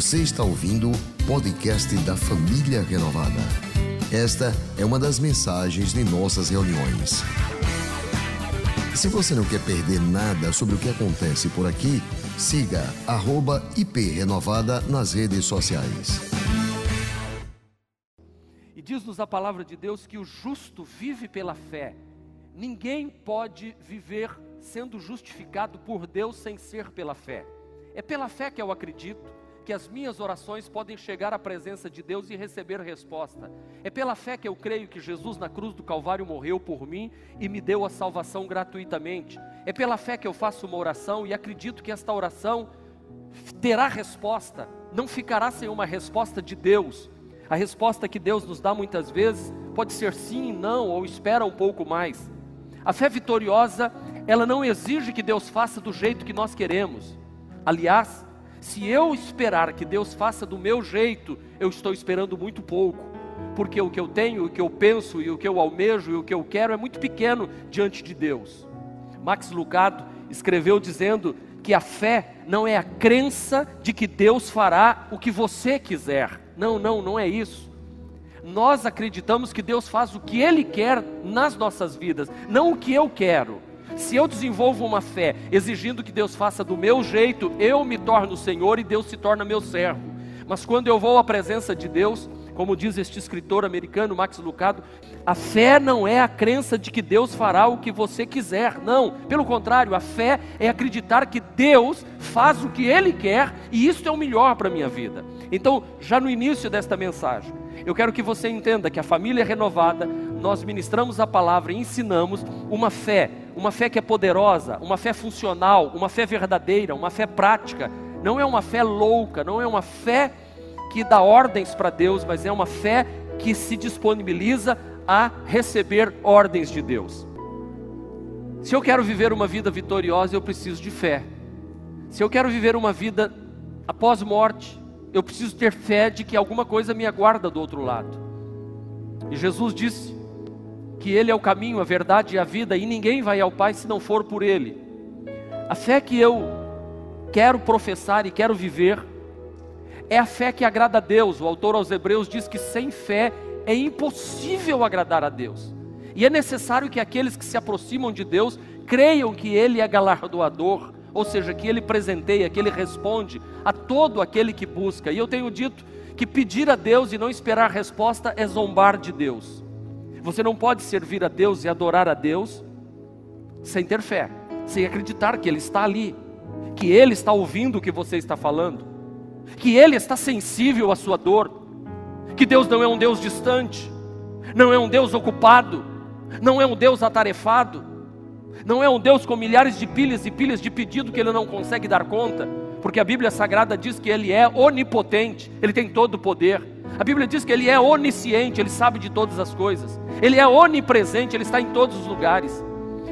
Você está ouvindo o podcast da Família Renovada. Esta é uma das mensagens de nossas reuniões. Se você não quer perder nada sobre o que acontece por aqui, siga @iprenovada nas redes sociais. E diz-nos a palavra de Deus que o justo vive pela fé. Ninguém pode viver sendo justificado por Deus sem ser pela fé. É pela fé que eu acredito que as minhas orações podem chegar à presença de Deus e receber resposta. É pela fé que eu creio que Jesus na cruz do Calvário morreu por mim e me deu a salvação gratuitamente. É pela fé que eu faço uma oração e acredito que esta oração terá resposta, não ficará sem uma resposta de Deus. A resposta que Deus nos dá muitas vezes pode ser sim, não, ou espera um pouco mais. A fé vitoriosa, ela não exige que Deus faça do jeito que nós queremos. Aliás, se eu esperar que Deus faça do meu jeito, eu estou esperando muito pouco, porque o que eu tenho, o que eu penso e o que eu almejo e o que eu quero é muito pequeno diante de Deus. Max Lucado escreveu dizendo que a fé não é a crença de que Deus fará o que você quiser. Não, não, não é isso. Nós acreditamos que Deus faz o que Ele quer nas nossas vidas, não o que eu quero. Se eu desenvolvo uma fé exigindo que Deus faça do meu jeito, eu me torno Senhor e Deus se torna meu servo. Mas quando eu vou à presença de Deus, como diz este escritor americano, Max Lucado, a fé não é a crença de que Deus fará o que você quiser, não. Pelo contrário, a fé é acreditar que Deus faz o que Ele quer e isso é o melhor para a minha vida. Então, já no início desta mensagem, eu quero que você entenda que a família é renovada, nós ministramos a palavra e ensinamos uma fé, uma fé que é poderosa, uma fé funcional, uma fé verdadeira, uma fé prática. Não é uma fé louca, não é uma fé que dá ordens para Deus, mas é uma fé que se disponibiliza a receber ordens de Deus. Se eu quero viver uma vida vitoriosa, eu preciso de fé. Se eu quero viver uma vida após morte, eu preciso ter fé de que alguma coisa me aguarda do outro lado. E Jesus disse que Ele é o caminho, a verdade e a vida, e ninguém vai ao Pai se não for por Ele. A fé que eu quero professar e quero viver é a fé que agrada a Deus. O autor aos Hebreus diz que sem fé é impossível agradar a Deus. E é necessário que aqueles que se aproximam de Deus creiam que Ele é galardoador, ou seja, que Ele presenteia, que Ele responde a todo aquele que busca. E eu tenho dito que pedir a Deus e não esperar resposta é zombar de Deus. Você não pode servir a Deus e adorar a Deus sem ter fé, sem acreditar que Ele está ali, que Ele está ouvindo o que você está falando que Ele está sensível à sua dor, que Deus não é um Deus distante, não é um Deus ocupado, não é um Deus atarefado, não é um Deus com milhares de pilhas e pilhas de pedido que Ele não consegue dar conta, porque a Bíblia Sagrada diz que Ele é onipotente, Ele tem todo o poder. A Bíblia diz que Ele é onisciente, Ele sabe de todas as coisas. Ele é onipresente, Ele está em todos os lugares.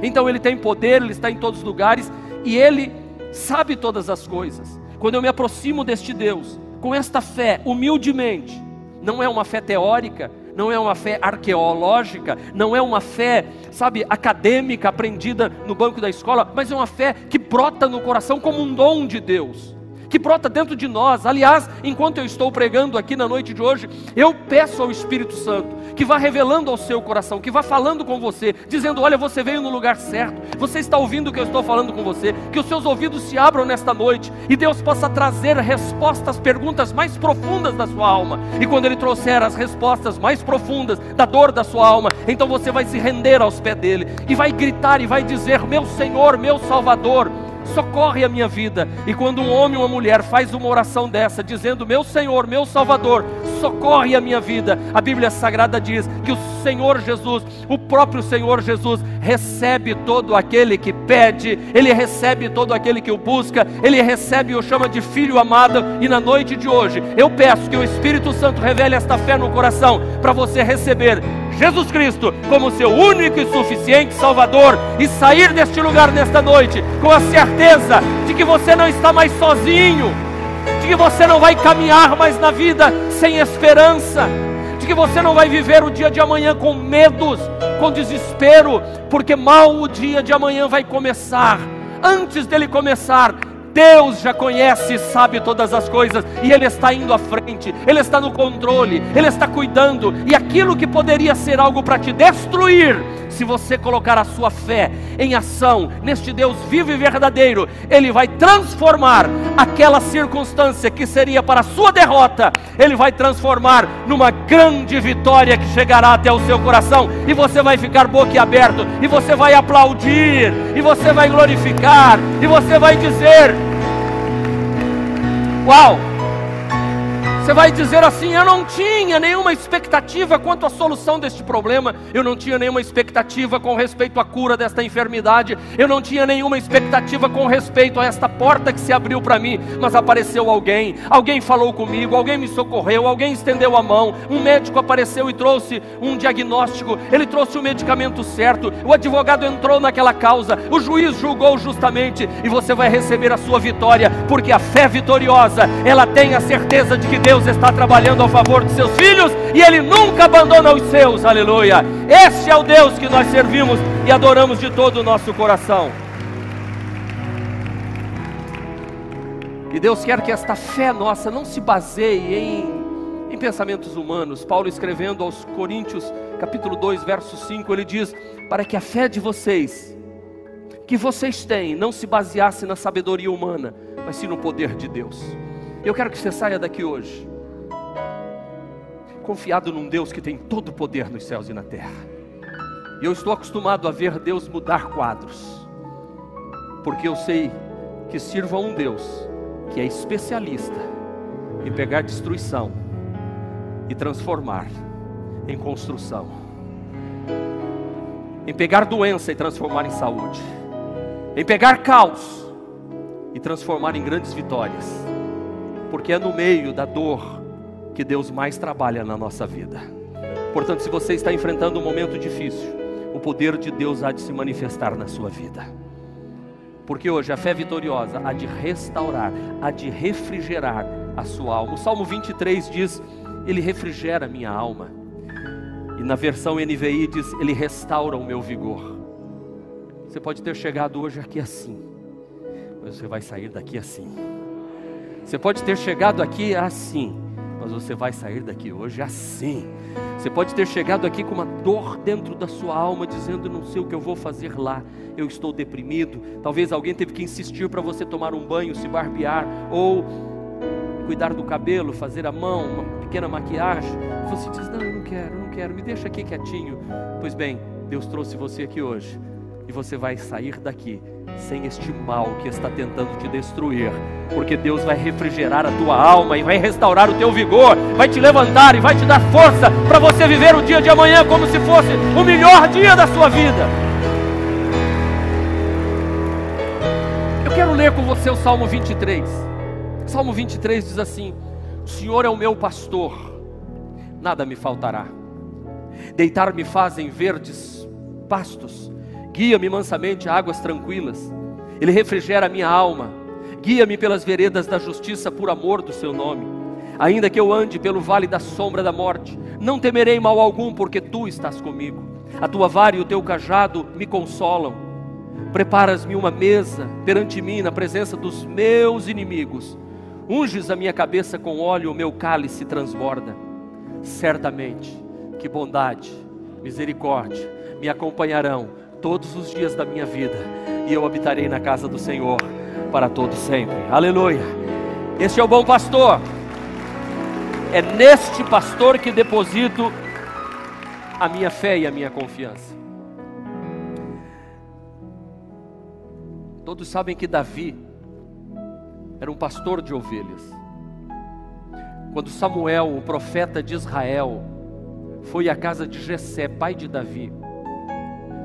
Então Ele tem poder, Ele está em todos os lugares e Ele sabe todas as coisas. Quando eu me aproximo deste Deus, com esta fé, humildemente, não é uma fé teórica, não é uma fé arqueológica, não é uma fé, sabe, acadêmica aprendida no banco da escola, mas é uma fé que brota no coração como um dom de Deus que brota dentro de nós. Aliás, enquanto eu estou pregando aqui na noite de hoje, eu peço ao Espírito Santo que vá revelando ao seu coração, que vá falando com você, dizendo: Olha, você veio no lugar certo, você está ouvindo o que eu estou falando com você, que os seus ouvidos se abram nesta noite e Deus possa trazer respostas às perguntas mais profundas da sua alma. E quando Ele trouxer as respostas mais profundas da dor da sua alma, então você vai se render aos pés dele e vai gritar e vai dizer: Meu Senhor, meu Salvador socorre a minha vida. E quando um homem ou uma mulher faz uma oração dessa, dizendo: Meu Senhor, meu Salvador, socorre a minha vida, a Bíblia Sagrada diz que o Senhor Jesus, o próprio Senhor Jesus, recebe todo aquele que pede, ele recebe todo aquele que o busca, ele recebe e o chama de filho amado. E na noite de hoje, eu peço que o Espírito Santo revele esta fé no coração para você receber Jesus Cristo como seu único e suficiente Salvador e sair deste lugar nesta noite com a certeza de que você não está mais sozinho, de que você não vai caminhar mais na vida sem esperança, de que você não vai viver o dia de amanhã com medos, com desespero, porque mal o dia de amanhã vai começar. Antes dele começar, Deus já conhece e sabe todas as coisas, e Ele está indo à frente, Ele está no controle, Ele está cuidando, e aquilo que poderia ser algo para te destruir, se você colocar a sua fé em ação neste Deus vivo e verdadeiro, Ele vai transformar aquela circunstância que seria para a sua derrota, Ele vai transformar numa grande vitória que chegará até o seu coração, e você vai ficar boquiaberto, e você vai aplaudir, e você vai glorificar, e você vai dizer: Uau! Você vai dizer assim: Eu não tinha nenhuma expectativa quanto à solução deste problema, eu não tinha nenhuma expectativa com respeito à cura desta enfermidade, eu não tinha nenhuma expectativa com respeito a esta porta que se abriu para mim, mas apareceu alguém, alguém falou comigo, alguém me socorreu, alguém estendeu a mão, um médico apareceu e trouxe um diagnóstico, ele trouxe o medicamento certo, o advogado entrou naquela causa, o juiz julgou justamente e você vai receber a sua vitória, porque a fé vitoriosa, ela tem a certeza de que Deus Deus está trabalhando a favor de seus filhos e Ele nunca abandona os seus, aleluia. Este é o Deus que nós servimos e adoramos de todo o nosso coração. E Deus quer que esta fé nossa não se baseie em, em pensamentos humanos. Paulo escrevendo aos Coríntios, capítulo 2, verso 5, ele diz: Para que a fé de vocês, que vocês têm, não se baseasse na sabedoria humana, mas sim no poder de Deus. Eu quero que você saia daqui hoje, confiado num Deus que tem todo o poder nos céus e na terra. E eu estou acostumado a ver Deus mudar quadros, porque eu sei que sirvo a um Deus que é especialista em pegar destruição e transformar em construção, em pegar doença e transformar em saúde, em pegar caos e transformar em grandes vitórias porque é no meio da dor que Deus mais trabalha na nossa vida. Portanto, se você está enfrentando um momento difícil, o poder de Deus há de se manifestar na sua vida. Porque hoje a fé vitoriosa há de restaurar, há de refrigerar a sua alma. O Salmo 23 diz: Ele refrigera minha alma. E na versão NVI diz: Ele restaura o meu vigor. Você pode ter chegado hoje aqui assim, mas você vai sair daqui assim. Você pode ter chegado aqui assim, mas você vai sair daqui hoje assim. Você pode ter chegado aqui com uma dor dentro da sua alma, dizendo: Não sei o que eu vou fazer lá, eu estou deprimido. Talvez alguém teve que insistir para você tomar um banho, se barbear, ou cuidar do cabelo, fazer a mão, uma pequena maquiagem. Você diz: Não, eu não quero, eu não quero, me deixa aqui quietinho. Pois bem, Deus trouxe você aqui hoje, e você vai sair daqui sem este mal que está tentando te destruir, porque Deus vai refrigerar a tua alma e vai restaurar o teu vigor, vai te levantar e vai te dar força para você viver o dia de amanhã como se fosse o melhor dia da sua vida. Eu quero ler com você o Salmo 23. Salmo 23 diz assim: O Senhor é o meu pastor, nada me faltará. Deitar-me fazem verdes pastos Guia-me mansamente a águas tranquilas. Ele refrigera a minha alma. Guia-me pelas veredas da justiça por amor do seu nome. Ainda que eu ande pelo vale da sombra da morte, não temerei mal algum, porque tu estás comigo. A tua vara e o teu cajado me consolam. Preparas-me uma mesa perante mim na presença dos meus inimigos. Unges a minha cabeça com óleo, o meu cálice transborda. Certamente que bondade, misericórdia me acompanharão todos os dias da minha vida, e eu habitarei na casa do Senhor para todo sempre. Aleluia. Este é o bom pastor. É neste pastor que deposito a minha fé e a minha confiança. Todos sabem que Davi era um pastor de ovelhas. Quando Samuel, o profeta de Israel, foi à casa de Jessé, pai de Davi,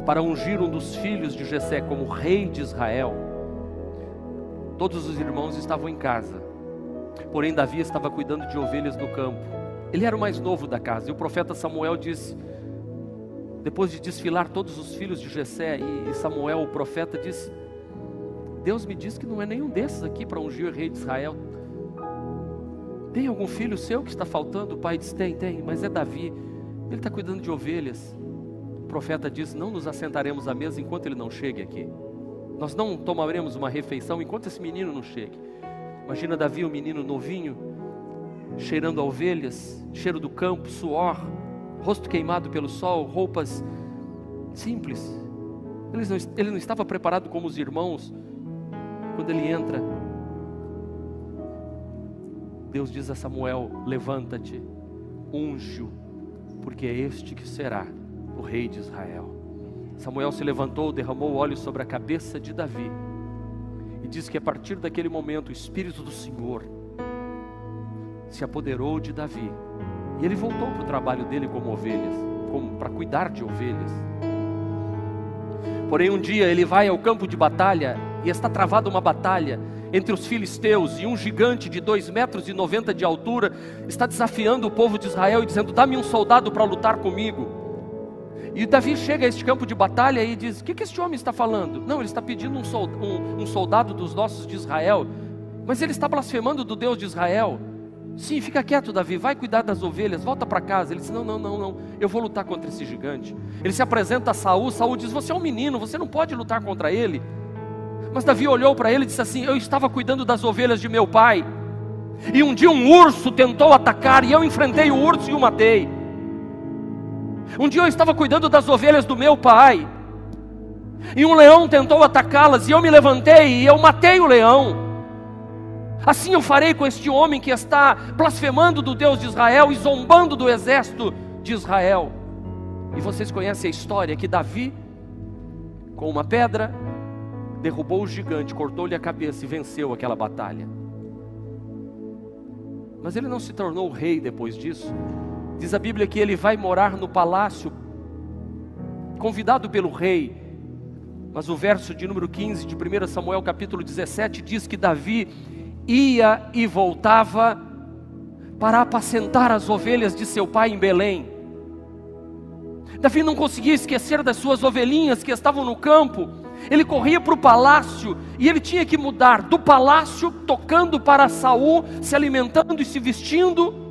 para ungir um dos filhos de Jessé como rei de Israel, todos os irmãos estavam em casa. Porém, Davi estava cuidando de ovelhas no campo. Ele era o mais novo da casa. E o profeta Samuel disse, depois de desfilar todos os filhos de Jessé, e Samuel, o profeta, disse: Deus me diz que não é nenhum desses aqui para ungir o rei de Israel. Tem algum filho seu que está faltando? O pai disse: Tem, tem, mas é Davi. Ele está cuidando de ovelhas profeta diz: Não nos assentaremos à mesa enquanto ele não chegue aqui. Nós não tomaremos uma refeição enquanto esse menino não chegue. Imagina Davi, um menino novinho, cheirando a ovelhas, cheiro do campo, suor, rosto queimado pelo sol, roupas simples. Ele não, ele não estava preparado como os irmãos. Quando ele entra, Deus diz a Samuel: Levanta-te, unge-o, porque é este que será o rei de Israel. Samuel se levantou, derramou óleo sobre a cabeça de Davi e diz que a partir daquele momento o Espírito do Senhor se apoderou de Davi e ele voltou para o trabalho dele como ovelhas, como para cuidar de ovelhas. Porém, um dia ele vai ao campo de batalha e está travada uma batalha entre os filisteus e um gigante de dois metros e noventa de altura está desafiando o povo de Israel e dizendo: Dá-me um soldado para lutar comigo. E Davi chega a este campo de batalha e diz: O que, que este homem está falando? Não, ele está pedindo um soldado, um, um soldado dos nossos de Israel, mas ele está blasfemando do Deus de Israel. Sim, fica quieto, Davi, vai cuidar das ovelhas, volta para casa. Ele diz: Não, não, não, não, eu vou lutar contra esse gigante. Ele se apresenta a Saul, Saul diz: Você é um menino, você não pode lutar contra ele. Mas Davi olhou para ele e disse assim: Eu estava cuidando das ovelhas de meu pai. E um dia um urso tentou atacar, e eu enfrentei o urso e o matei. Um dia eu estava cuidando das ovelhas do meu pai, e um leão tentou atacá-las, e eu me levantei e eu matei o leão. Assim eu farei com este homem que está blasfemando do Deus de Israel e zombando do exército de Israel. E vocês conhecem a história que Davi, com uma pedra, derrubou o gigante, cortou-lhe a cabeça e venceu aquela batalha. Mas ele não se tornou rei depois disso. Diz a Bíblia que ele vai morar no palácio, convidado pelo rei. Mas o verso de número 15 de 1 Samuel, capítulo 17, diz que Davi ia e voltava para apacentar as ovelhas de seu pai em Belém. Davi não conseguia esquecer das suas ovelhinhas que estavam no campo. Ele corria para o palácio e ele tinha que mudar do palácio, tocando para Saul, se alimentando e se vestindo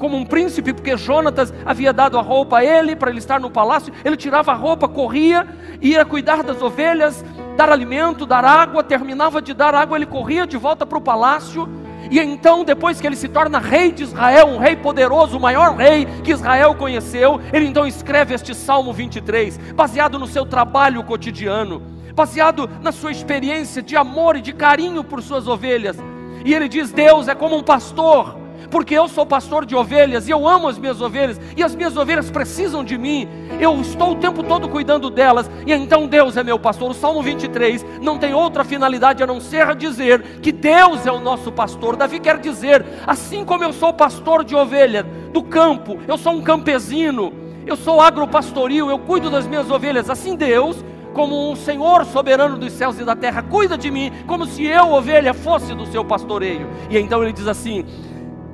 como um príncipe, porque Jonatas havia dado a roupa a ele para ele estar no palácio. Ele tirava a roupa, corria, ia cuidar das ovelhas, dar alimento, dar água. Terminava de dar água, ele corria de volta para o palácio. E então, depois que ele se torna rei de Israel, um rei poderoso, o maior rei que Israel conheceu, ele então escreve este Salmo 23, baseado no seu trabalho cotidiano, baseado na sua experiência de amor e de carinho por suas ovelhas. E ele diz: Deus é como um pastor porque eu sou pastor de ovelhas e eu amo as minhas ovelhas, e as minhas ovelhas precisam de mim, eu estou o tempo todo cuidando delas, e então Deus é meu pastor. O Salmo 23 não tem outra finalidade a não ser dizer que Deus é o nosso pastor. Davi quer dizer, assim como eu sou pastor de ovelha do campo, eu sou um campesino, eu sou agropastoril, eu cuido das minhas ovelhas, assim Deus como um Senhor soberano dos céus e da terra, cuida de mim, como se eu, ovelha, fosse do seu pastoreio. E então ele diz assim: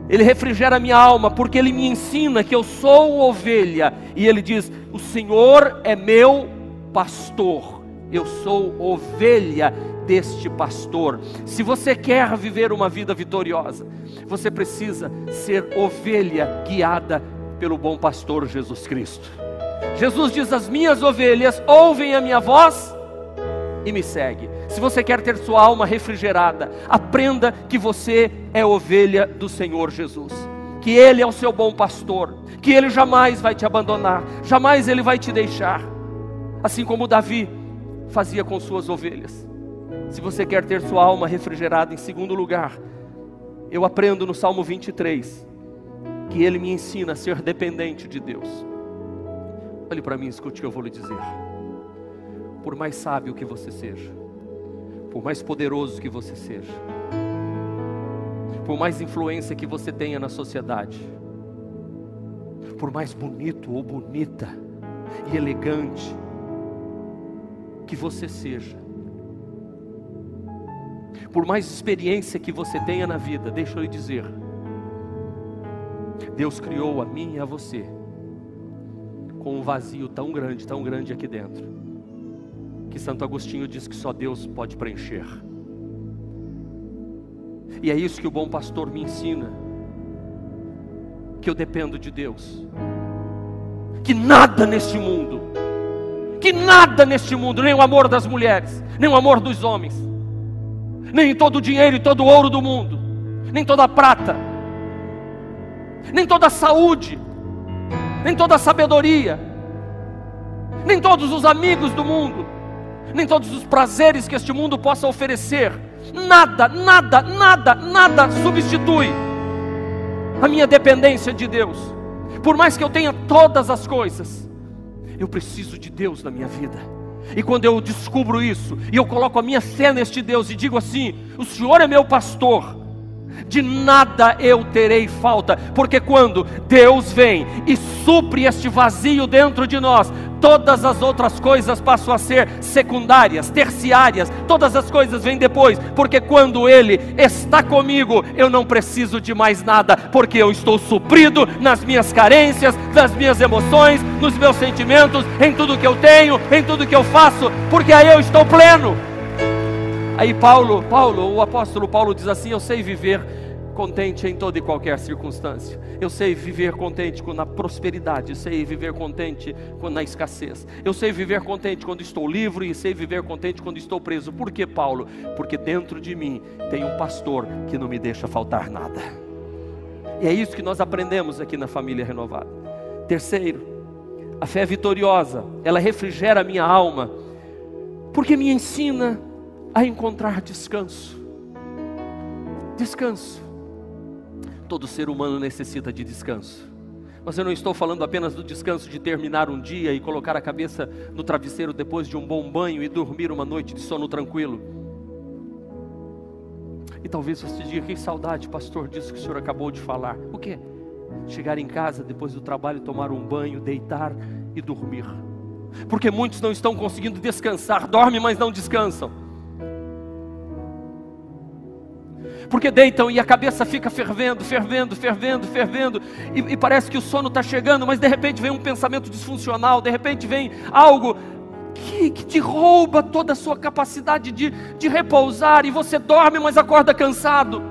ele refrigera minha alma, porque Ele me ensina que eu sou ovelha. E Ele diz: O Senhor é meu pastor, eu sou ovelha deste pastor. Se você quer viver uma vida vitoriosa, você precisa ser ovelha guiada pelo bom pastor Jesus Cristo. Jesus diz: As minhas ovelhas ouvem a minha voz e me segue. Se você quer ter sua alma refrigerada, aprenda que você é ovelha do Senhor Jesus. Que Ele é o seu bom pastor, que Ele jamais vai te abandonar, jamais Ele vai te deixar, assim como Davi fazia com suas ovelhas. Se você quer ter sua alma refrigerada, em segundo lugar, eu aprendo no Salmo 23 que Ele me ensina a ser dependente de Deus. Olhe para mim, escute o que eu vou lhe dizer por mais sábio que você seja, por mais poderoso que você seja, por mais influência que você tenha na sociedade, por mais bonito ou bonita e elegante que você seja, por mais experiência que você tenha na vida, deixa eu lhe dizer, Deus criou a mim e a você com um vazio tão grande, tão grande aqui dentro que Santo Agostinho diz que só Deus pode preencher. E é isso que o bom pastor me ensina. Que eu dependo de Deus. Que nada neste mundo, que nada neste mundo, nem o amor das mulheres, nem o amor dos homens, nem todo o dinheiro e todo o ouro do mundo, nem toda a prata, nem toda a saúde, nem toda a sabedoria, nem todos os amigos do mundo, nem todos os prazeres que este mundo possa oferecer, nada, nada, nada, nada substitui a minha dependência de Deus. Por mais que eu tenha todas as coisas, eu preciso de Deus na minha vida. E quando eu descubro isso, e eu coloco a minha fé neste Deus e digo assim: O Senhor é meu pastor, de nada eu terei falta, porque quando Deus vem e supre este vazio dentro de nós, todas as outras coisas passam a ser secundárias, terciárias, todas as coisas vêm depois, porque quando Ele está comigo, eu não preciso de mais nada, porque eu estou suprido nas minhas carências, nas minhas emoções, nos meus sentimentos, em tudo que eu tenho, em tudo que eu faço, porque aí eu estou pleno. Aí Paulo, Paulo, o apóstolo Paulo diz assim: Eu sei viver contente em toda e qualquer circunstância. Eu sei viver contente quando na prosperidade, eu sei viver contente quando na escassez. Eu sei viver contente quando estou livre e sei viver contente quando estou preso. Por que, Paulo? Porque dentro de mim tem um pastor que não me deixa faltar nada. E é isso que nós aprendemos aqui na família renovada. Terceiro, a fé vitoriosa, ela refrigera a minha alma, porque me ensina a encontrar descanso. Descanso. Todo ser humano necessita de descanso. Mas eu não estou falando apenas do descanso de terminar um dia e colocar a cabeça no travesseiro depois de um bom banho e dormir uma noite de sono tranquilo. E talvez você diga: que saudade, pastor, disso que o senhor acabou de falar. O quê? Chegar em casa depois do trabalho, tomar um banho, deitar e dormir. Porque muitos não estão conseguindo descansar, dormem, mas não descansam. Porque deitam e a cabeça fica fervendo, fervendo, fervendo, fervendo, e, e parece que o sono está chegando, mas de repente vem um pensamento disfuncional, de repente vem algo que, que, te rouba toda a sua capacidade de, de repousar, e você dorme, mas acorda cansado.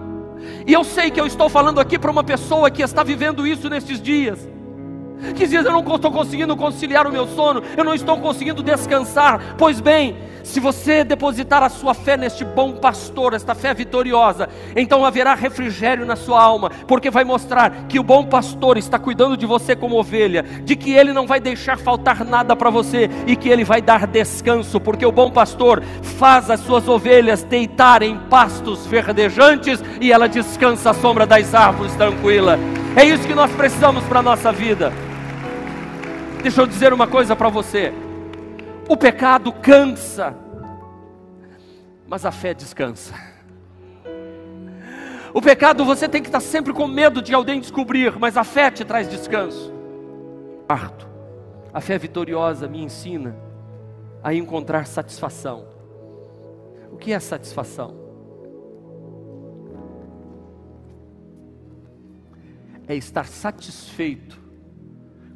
E eu sei que eu estou falando aqui para uma pessoa que está vivendo isso nestes dias que diz: Eu não estou conseguindo conciliar o meu sono, eu não estou conseguindo descansar. Pois bem, se você depositar a sua fé neste bom pastor, esta fé vitoriosa, então haverá refrigério na sua alma, porque vai mostrar que o bom pastor está cuidando de você como ovelha, de que ele não vai deixar faltar nada para você e que ele vai dar descanso, porque o bom pastor faz as suas ovelhas deitar em pastos verdejantes e ela descansa à sombra das árvores tranquila. É isso que nós precisamos para a nossa vida. Deixa eu dizer uma coisa para você. O pecado cansa, mas a fé descansa. O pecado você tem que estar sempre com medo de alguém descobrir, mas a fé te traz descanso. Quarto, a fé vitoriosa me ensina a encontrar satisfação. O que é satisfação? É estar satisfeito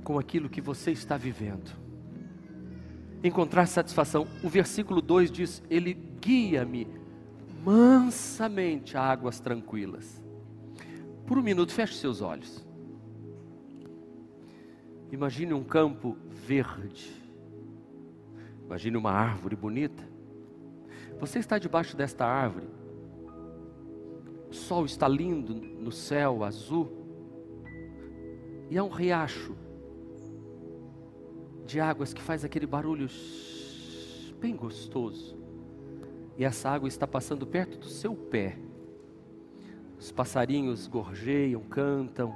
com aquilo que você está vivendo. Encontrar satisfação. O versículo 2 diz: Ele guia-me mansamente a águas tranquilas. Por um minuto, feche seus olhos. Imagine um campo verde. Imagine uma árvore bonita. Você está debaixo desta árvore. O sol está lindo no céu azul. E há um riacho de águas que faz aquele barulho bem gostoso. E essa água está passando perto do seu pé. Os passarinhos gorjeiam, cantam.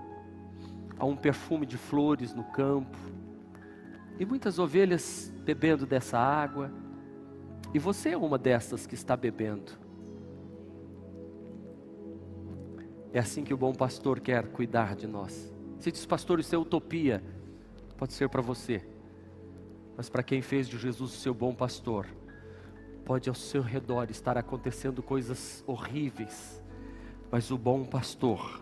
Há um perfume de flores no campo. E muitas ovelhas bebendo dessa água. E você é uma dessas que está bebendo. É assim que o bom pastor quer cuidar de nós. Se diz, pastor, isso é utopia. Pode ser para você. Mas para quem fez de Jesus o seu bom pastor, pode ao seu redor estar acontecendo coisas horríveis, mas o bom pastor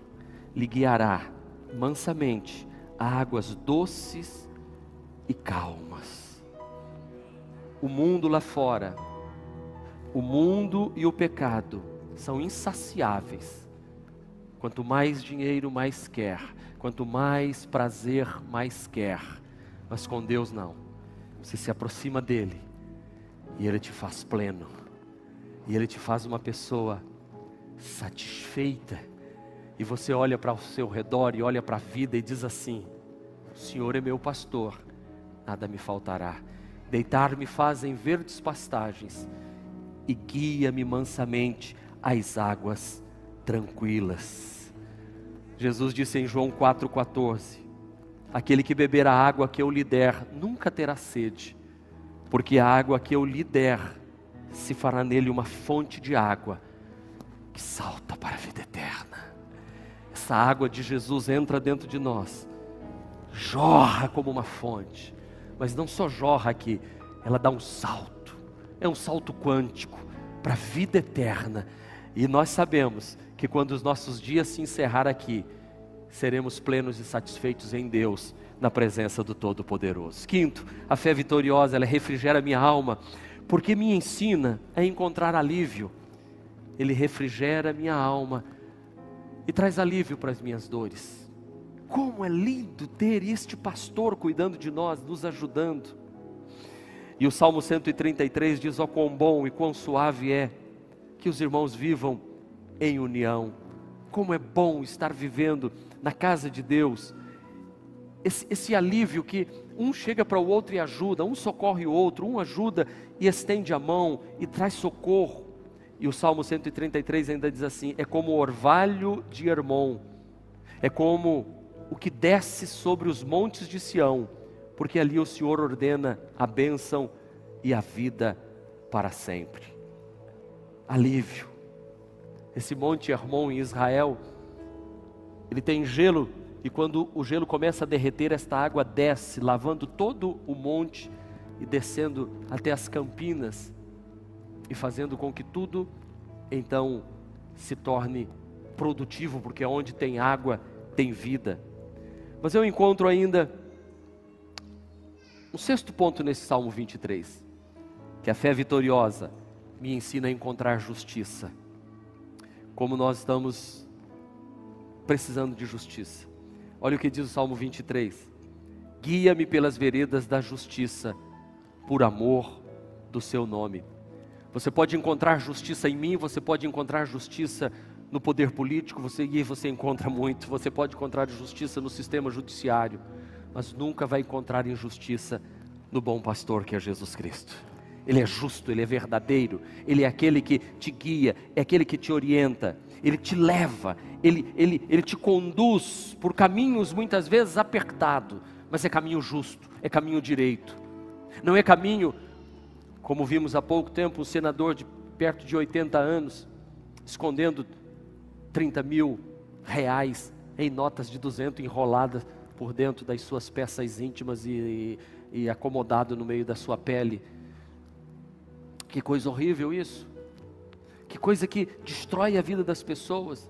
lhe guiará mansamente a águas doces e calmas. O mundo lá fora, o mundo e o pecado são insaciáveis. Quanto mais dinheiro, mais quer. Quanto mais prazer, mais quer. Mas com Deus não. Você se aproxima dele e ele te faz pleno. E ele te faz uma pessoa satisfeita. E você olha para o seu redor e olha para a vida e diz assim: O Senhor é meu pastor, nada me faltará. Deitar-me faz em verdes pastagens e guia-me mansamente às águas tranquilas. Jesus disse em João 4,14: Aquele que beber a água que eu lhe der nunca terá sede, porque a água que eu lhe der se fará nele uma fonte de água que salta para a vida eterna. Essa água de Jesus entra dentro de nós, jorra como uma fonte, mas não só jorra aqui, ela dá um salto, é um salto quântico para a vida eterna. E nós sabemos que quando os nossos dias se encerrar aqui, seremos plenos e satisfeitos em Deus, na presença do Todo-Poderoso. Quinto, a fé vitoriosa, ela refrigera minha alma, porque me ensina a encontrar alívio. Ele refrigera minha alma e traz alívio para as minhas dores. Como é lindo ter este pastor cuidando de nós, nos ajudando. E o Salmo 133 diz: Ó, oh, quão bom e quão suave é que os irmãos vivam em união. Como é bom estar vivendo na casa de Deus. Esse, esse alívio que um chega para o outro e ajuda, um socorre o outro, um ajuda e estende a mão e traz socorro. E o Salmo 133 ainda diz assim: é como o orvalho de Hermon, é como o que desce sobre os montes de Sião, porque ali o Senhor ordena a bênção e a vida para sempre. Alívio. Esse monte Hermon em Israel ele tem gelo, e quando o gelo começa a derreter, esta água desce, lavando todo o monte e descendo até as campinas, e fazendo com que tudo então se torne produtivo, porque onde tem água tem vida. Mas eu encontro ainda um sexto ponto nesse Salmo 23, que a fé vitoriosa me ensina a encontrar justiça. Como nós estamos precisando de justiça. Olha o que diz o Salmo 23: Guia-me pelas veredas da justiça, por amor do seu nome. Você pode encontrar justiça em mim, você pode encontrar justiça no poder político, você e você encontra muito. Você pode encontrar justiça no sistema judiciário, mas nunca vai encontrar injustiça no bom pastor que é Jesus Cristo. Ele é justo, ele é verdadeiro, ele é aquele que te guia, é aquele que te orienta, ele te leva, ele, ele, ele te conduz por caminhos muitas vezes apertados, mas é caminho justo, é caminho direito. Não é caminho, como vimos há pouco tempo, um senador de perto de 80 anos, escondendo 30 mil reais em notas de 200 enroladas por dentro das suas peças íntimas e, e, e acomodado no meio da sua pele. Que coisa horrível isso. Que coisa que destrói a vida das pessoas.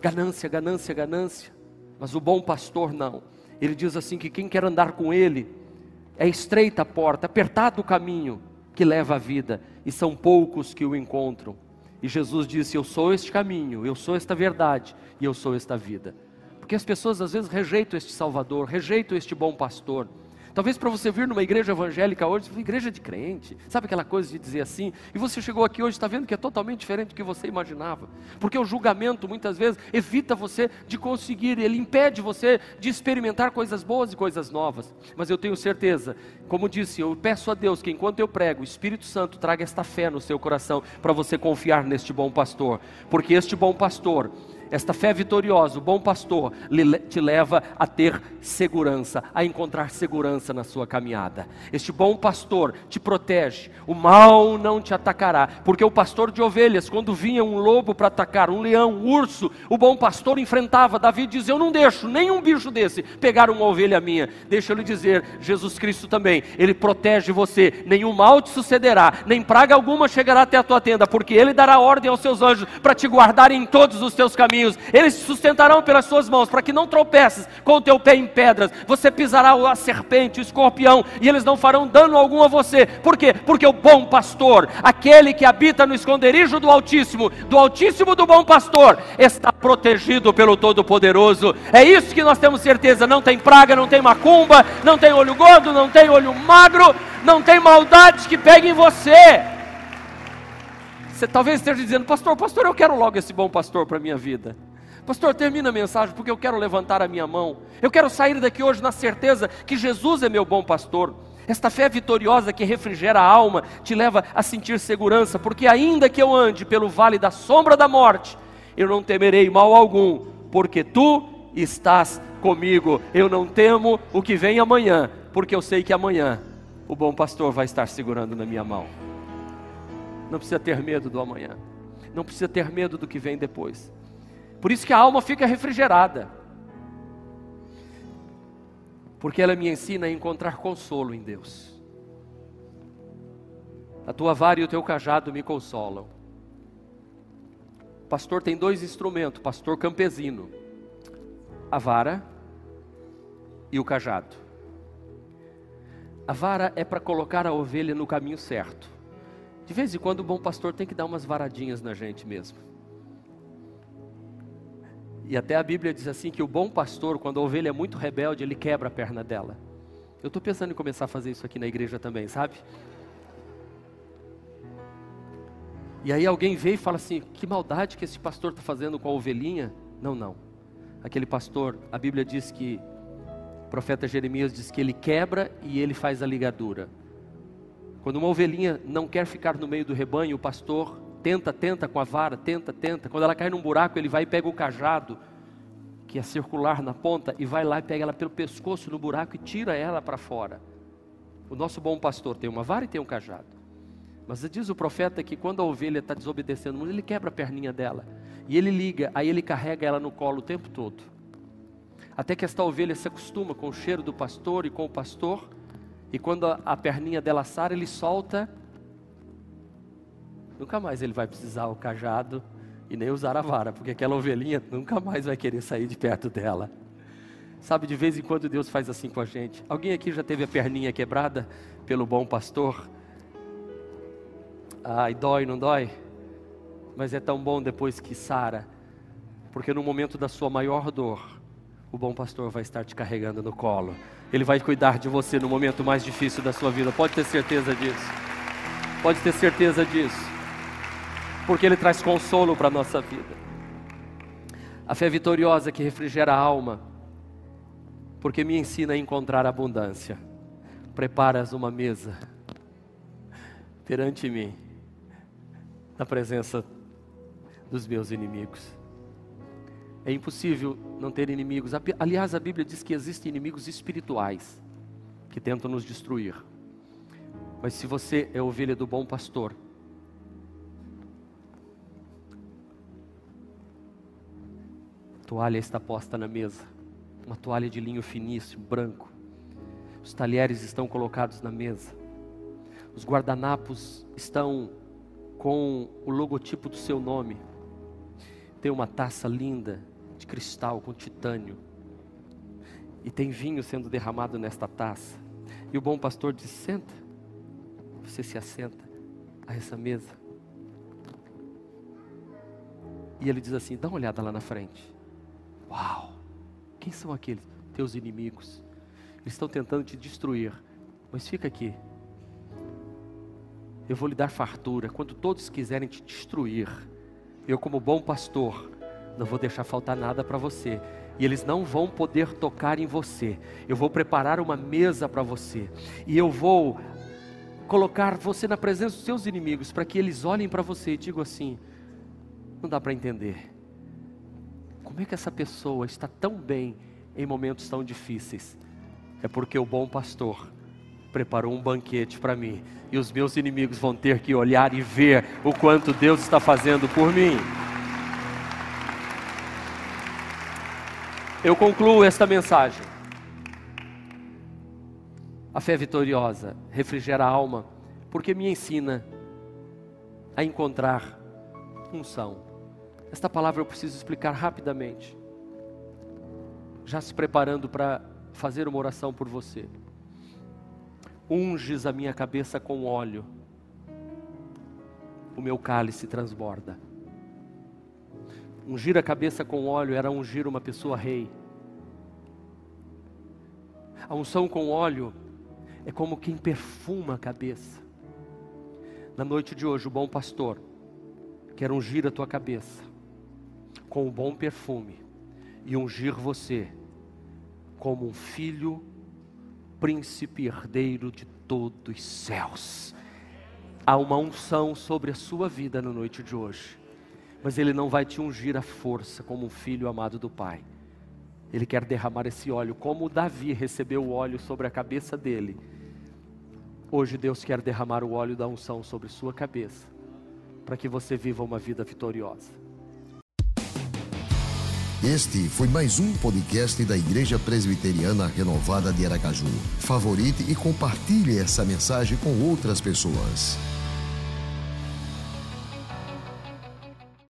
Ganância, ganância, ganância. Mas o bom pastor não. Ele diz assim que quem quer andar com ele é estreita a porta, apertado o caminho que leva à vida, e são poucos que o encontram. E Jesus disse: Eu sou este caminho, eu sou esta verdade e eu sou esta vida. Porque as pessoas às vezes rejeitam este Salvador, rejeitam este bom pastor. Talvez para você vir numa igreja evangélica hoje, igreja de crente, sabe aquela coisa de dizer assim, e você chegou aqui hoje, está vendo que é totalmente diferente do que você imaginava, porque o julgamento muitas vezes evita você de conseguir, ele impede você de experimentar coisas boas e coisas novas, mas eu tenho certeza, como disse, eu peço a Deus que enquanto eu prego, o Espírito Santo traga esta fé no seu coração, para você confiar neste bom pastor, porque este bom pastor, esta fé vitoriosa, o bom pastor, te leva a ter segurança, a encontrar segurança na sua caminhada. Este bom pastor te protege, o mal não te atacará, porque o pastor de ovelhas, quando vinha um lobo para atacar, um leão, um urso, o bom pastor enfrentava. Davi diz: Eu não deixo nenhum bicho desse pegar uma ovelha minha. Deixa eu lhe dizer, Jesus Cristo também, ele protege você, nenhum mal te sucederá, nem praga alguma chegará até a tua tenda, porque ele dará ordem aos seus anjos para te guardar em todos os teus caminhos caminhos, eles te sustentarão pelas suas mãos, para que não tropeces com o teu pé em pedras. Você pisará a serpente, o escorpião, e eles não farão dano algum a você. Por quê? Porque o bom pastor, aquele que habita no esconderijo do Altíssimo, do Altíssimo do bom pastor, está protegido pelo Todo-Poderoso. É isso que nós temos certeza: não tem praga, não tem macumba, não tem olho gordo, não tem olho magro, não tem maldade que pegue em você. Você talvez esteja dizendo, pastor, pastor, eu quero logo esse bom pastor para a minha vida. Pastor, termina a mensagem porque eu quero levantar a minha mão. Eu quero sair daqui hoje na certeza que Jesus é meu bom pastor. Esta fé vitoriosa que refrigera a alma te leva a sentir segurança, porque ainda que eu ande pelo vale da sombra da morte, eu não temerei mal algum, porque tu estás comigo. Eu não temo o que vem amanhã, porque eu sei que amanhã o bom pastor vai estar segurando na minha mão. Não precisa ter medo do amanhã. Não precisa ter medo do que vem depois. Por isso que a alma fica refrigerada. Porque ela me ensina a encontrar consolo em Deus. A tua vara e o teu cajado me consolam. Pastor tem dois instrumentos, pastor campesino. A vara e o cajado. A vara é para colocar a ovelha no caminho certo. De vez em quando o bom pastor tem que dar umas varadinhas na gente mesmo. E até a Bíblia diz assim que o bom pastor, quando a ovelha é muito rebelde, ele quebra a perna dela. Eu estou pensando em começar a fazer isso aqui na igreja também, sabe? E aí alguém vê e fala assim: que maldade que esse pastor está fazendo com a ovelhinha? Não, não. Aquele pastor, a Bíblia diz que, o profeta Jeremias diz que ele quebra e ele faz a ligadura. Quando uma ovelhinha não quer ficar no meio do rebanho, o pastor tenta, tenta com a vara, tenta, tenta. Quando ela cai num buraco, ele vai e pega o cajado, que é circular na ponta, e vai lá e pega ela pelo pescoço no buraco e tira ela para fora. O nosso bom pastor tem uma vara e tem um cajado. Mas diz o profeta que quando a ovelha está desobedecendo, ele quebra a perninha dela. E ele liga, aí ele carrega ela no colo o tempo todo. Até que esta ovelha se acostuma com o cheiro do pastor e com o pastor e quando a, perninha dela sara, ele solta. Nunca mais ele vai precisar o cajado e nem usar a vara, porque aquela ovelhinha nunca mais vai querer sair de perto dela. Sabe, de vez em quando Deus faz assim com a gente. Alguém aqui já teve a perninha quebrada pelo bom pastor? Ai, dói, não dói? Mas é tão bom depois que sara, porque no momento da sua maior dor, o bom pastor vai estar te carregando no colo. Ele vai cuidar de você no momento mais difícil da sua vida. Pode ter certeza disso. Pode ter certeza disso. Porque ele traz consolo para a nossa vida. A fé vitoriosa que refrigera a alma, porque me ensina a encontrar abundância. Preparas uma mesa perante mim, na presença dos meus inimigos. É impossível não ter inimigos. Aliás, a Bíblia diz que existem inimigos espirituais que tentam nos destruir. Mas se você é ovelha do bom pastor, a toalha está posta na mesa, uma toalha de linho finíssimo, branco. Os talheres estão colocados na mesa. Os guardanapos estão com o logotipo do seu nome. Tem uma taça linda de cristal com titânio. E tem vinho sendo derramado nesta taça. E o bom pastor diz: senta. Você se assenta a essa mesa. E ele diz assim: dá uma olhada lá na frente. Uau! Quem são aqueles? Teus inimigos. Eles estão tentando te destruir. Mas fica aqui. Eu vou lhe dar fartura. Quando todos quiserem te destruir, eu, como bom pastor, não vou deixar faltar nada para você. E eles não vão poder tocar em você. Eu vou preparar uma mesa para você. E eu vou colocar você na presença dos seus inimigos, para que eles olhem para você e digam assim: não dá para entender. Como é que essa pessoa está tão bem em momentos tão difíceis? É porque o bom pastor preparou um banquete para mim. E os meus inimigos vão ter que olhar e ver o quanto Deus está fazendo por mim. Eu concluo esta mensagem. A fé vitoriosa refrigera a alma, porque me ensina a encontrar unção. Esta palavra eu preciso explicar rapidamente, já se preparando para fazer uma oração por você. Unges a minha cabeça com óleo, o meu cálice transborda. Ungir a cabeça com óleo era ungir uma pessoa rei. A unção com óleo é como quem perfuma a cabeça. Na noite de hoje, o bom pastor quer ungir a tua cabeça com um bom perfume e ungir você como um filho, príncipe herdeiro de todos os céus. Há uma unção sobre a sua vida na noite de hoje mas Ele não vai te ungir a força como um filho amado do Pai. Ele quer derramar esse óleo, como Davi recebeu o óleo sobre a cabeça dele. Hoje Deus quer derramar o óleo da unção sobre sua cabeça, para que você viva uma vida vitoriosa. Este foi mais um podcast da Igreja Presbiteriana Renovada de Aracaju. Favorite e compartilhe essa mensagem com outras pessoas.